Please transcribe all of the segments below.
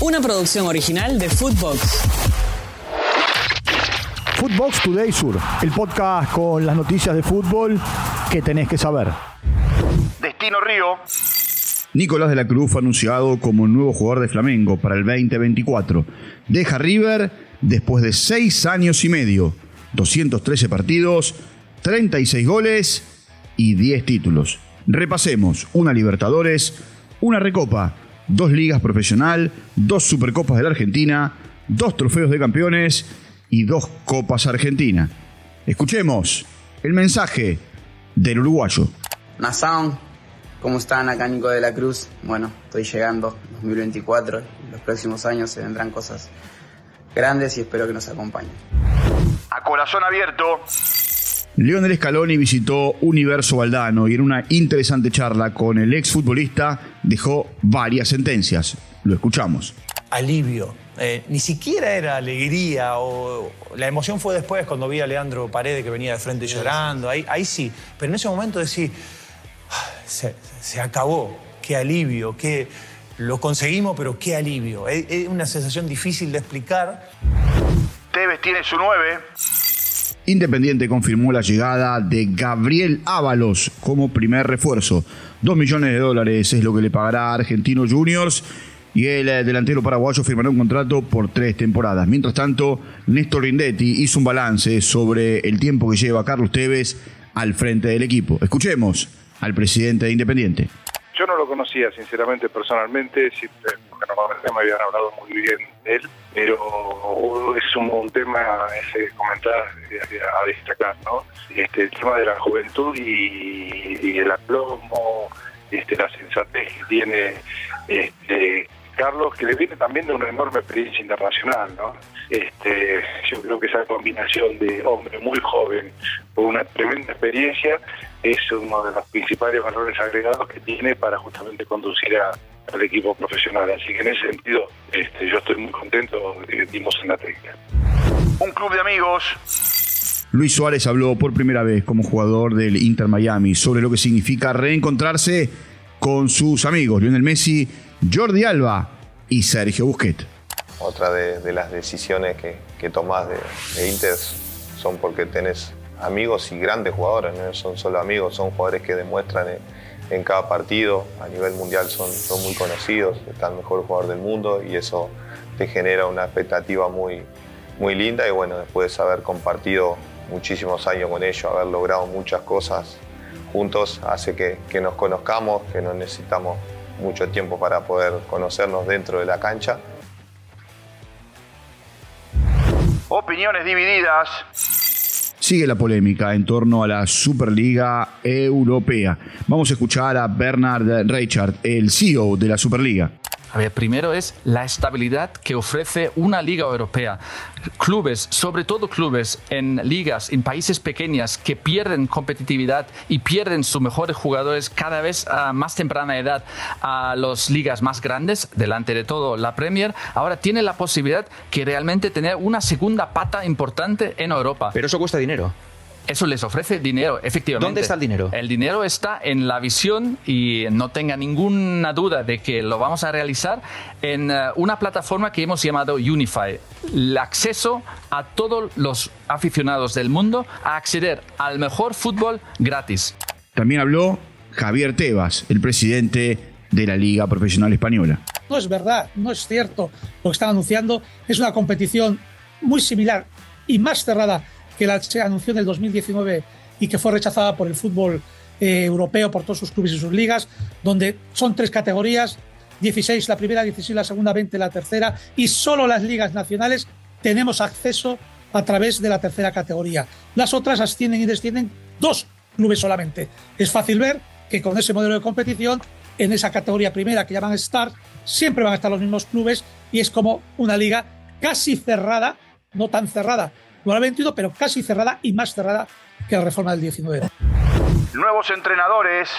Una producción original de Footbox. Footbox Today Sur, el podcast con las noticias de fútbol que tenés que saber. Destino Río. Nicolás de la Cruz fue anunciado como nuevo jugador de Flamengo para el 2024. Deja River después de seis años y medio, 213 partidos, 36 goles y 10 títulos. Repasemos una Libertadores, una Recopa, dos ligas profesional, dos Supercopas de la Argentina, dos trofeos de campeones y dos Copas Argentina. Escuchemos el mensaje del uruguayo. Nazaun, ¿cómo están? Acá Nico de la Cruz. Bueno, estoy llegando 2024. En los próximos años se vendrán cosas grandes y espero que nos acompañen. A corazón abierto. Leonel Scaloni visitó Universo Valdano y en una interesante charla con el exfutbolista dejó varias sentencias. Lo escuchamos. Alivio. Eh, ni siquiera era alegría o la emoción fue después cuando vi a Leandro Paredes que venía de frente llorando, ahí, ahí sí, pero en ese momento decir, "Ah, se, se acabó, qué alivio, qué, lo conseguimos, pero qué alivio. Es, es una sensación difícil de explicar. Tevez tiene su 9. Independiente confirmó la llegada de Gabriel Ábalos como primer refuerzo. Dos millones de dólares es lo que le pagará a Argentino Juniors y el eh, delantero paraguayo firmará un contrato por tres temporadas. Mientras tanto, Néstor Rindetti hizo un balance sobre el tiempo que lleva Carlos Tevez al frente del equipo. Escuchemos al presidente de Independiente. Yo no lo conocía, sinceramente, personalmente, eh, porque normalmente me habían hablado muy bien de él, pero es un, tema ese comentar eh, a, destacar, ¿no? Este, el tema de la juventud y, y el aplomo, este, la sensatez que tiene este, Carlos, que le viene también de una enorme experiencia internacional, ¿no? Este, yo creo que esa combinación de hombre muy joven con una tremenda experiencia es uno de los principales valores agregados que tiene para justamente conducir a- al equipo profesional. Así que en ese sentido, este, yo estoy muy contento de que dimos en la técnica. Un club de amigos. Luis Suárez habló por primera vez como jugador del Inter Miami sobre lo que significa reencontrarse con sus amigos Lionel Messi, Jordi Alba y Sergio Busquets. Otra de, las decisiones que, que tomás de, Inter son porque tenés amigos y grandes jugadores, no son solo amigos, son jugadores que demuestran en, cada partido, a nivel mundial son, son muy conocidos, está el mejor jugador del mundo y eso te genera una expectativa muy, muy linda. Y bueno, después de haber compartido muchísimos años con ellos, haber logrado muchas cosas juntos, hace que, que nos conozcamos, que no necesitamos mucho tiempo para poder conocernos dentro de la cancha Opiniones divididas. Sigue la polémica en torno a la Superliga Europea. Vamos a escuchar a Bernard Reichard, el CEO de la Superliga. A ver, primero es la estabilidad que ofrece una liga europea. Clubes, sobre todo clubes en ligas, en países pequeñas que pierden competitividad y pierden sus mejores jugadores cada vez a más temprana edad a las ligas más grandes, delante de todo la Premier, ahora tiene la posibilidad que realmente tener una segunda pata importante en Europa. Pero eso cuesta dinero. Eso les ofrece dinero, efectivamente. ¿Dónde está el dinero? El dinero está en la visión y no tenga ninguna duda de que lo vamos a realizar en eh, una plataforma que hemos llamado Unify. El acceso a todos los aficionados del mundo a acceder al mejor fútbol gratis. También habló Javier Tebas, el presidente de la Liga Profesional Española. No es verdad, no es cierto lo que están anunciando. Es una competición muy similar y más cerrada que la se anunció en el 2019 y que fue rechazada por el fútbol eh, europeo, por todos sus clubes y sus ligas, donde son tres categorías, 16 la primera, 16 la segunda, 20 la tercera, y solo las ligas nacionales tenemos acceso a través de la tercera categoría. Las otras ascienden y descienden dos clubes solamente. Es fácil ver que con ese modelo de competición, en esa categoría primera que llaman Star, siempre van a estar los mismos clubes y es como una liga casi cerrada, no tan cerrada como la 21, pero casi cerrada y más cerrada que la reforma del 19. Nuevos entrenadores.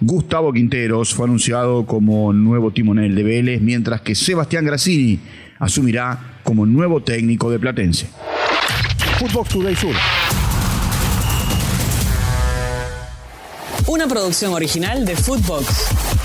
Gustavo Quinteros fue anunciado como nuevo timonel de Vélez, mientras que Sebastián Grassini asumirá como nuevo técnico de Platense. Footbox Today Sur. Una producción original de Footbox.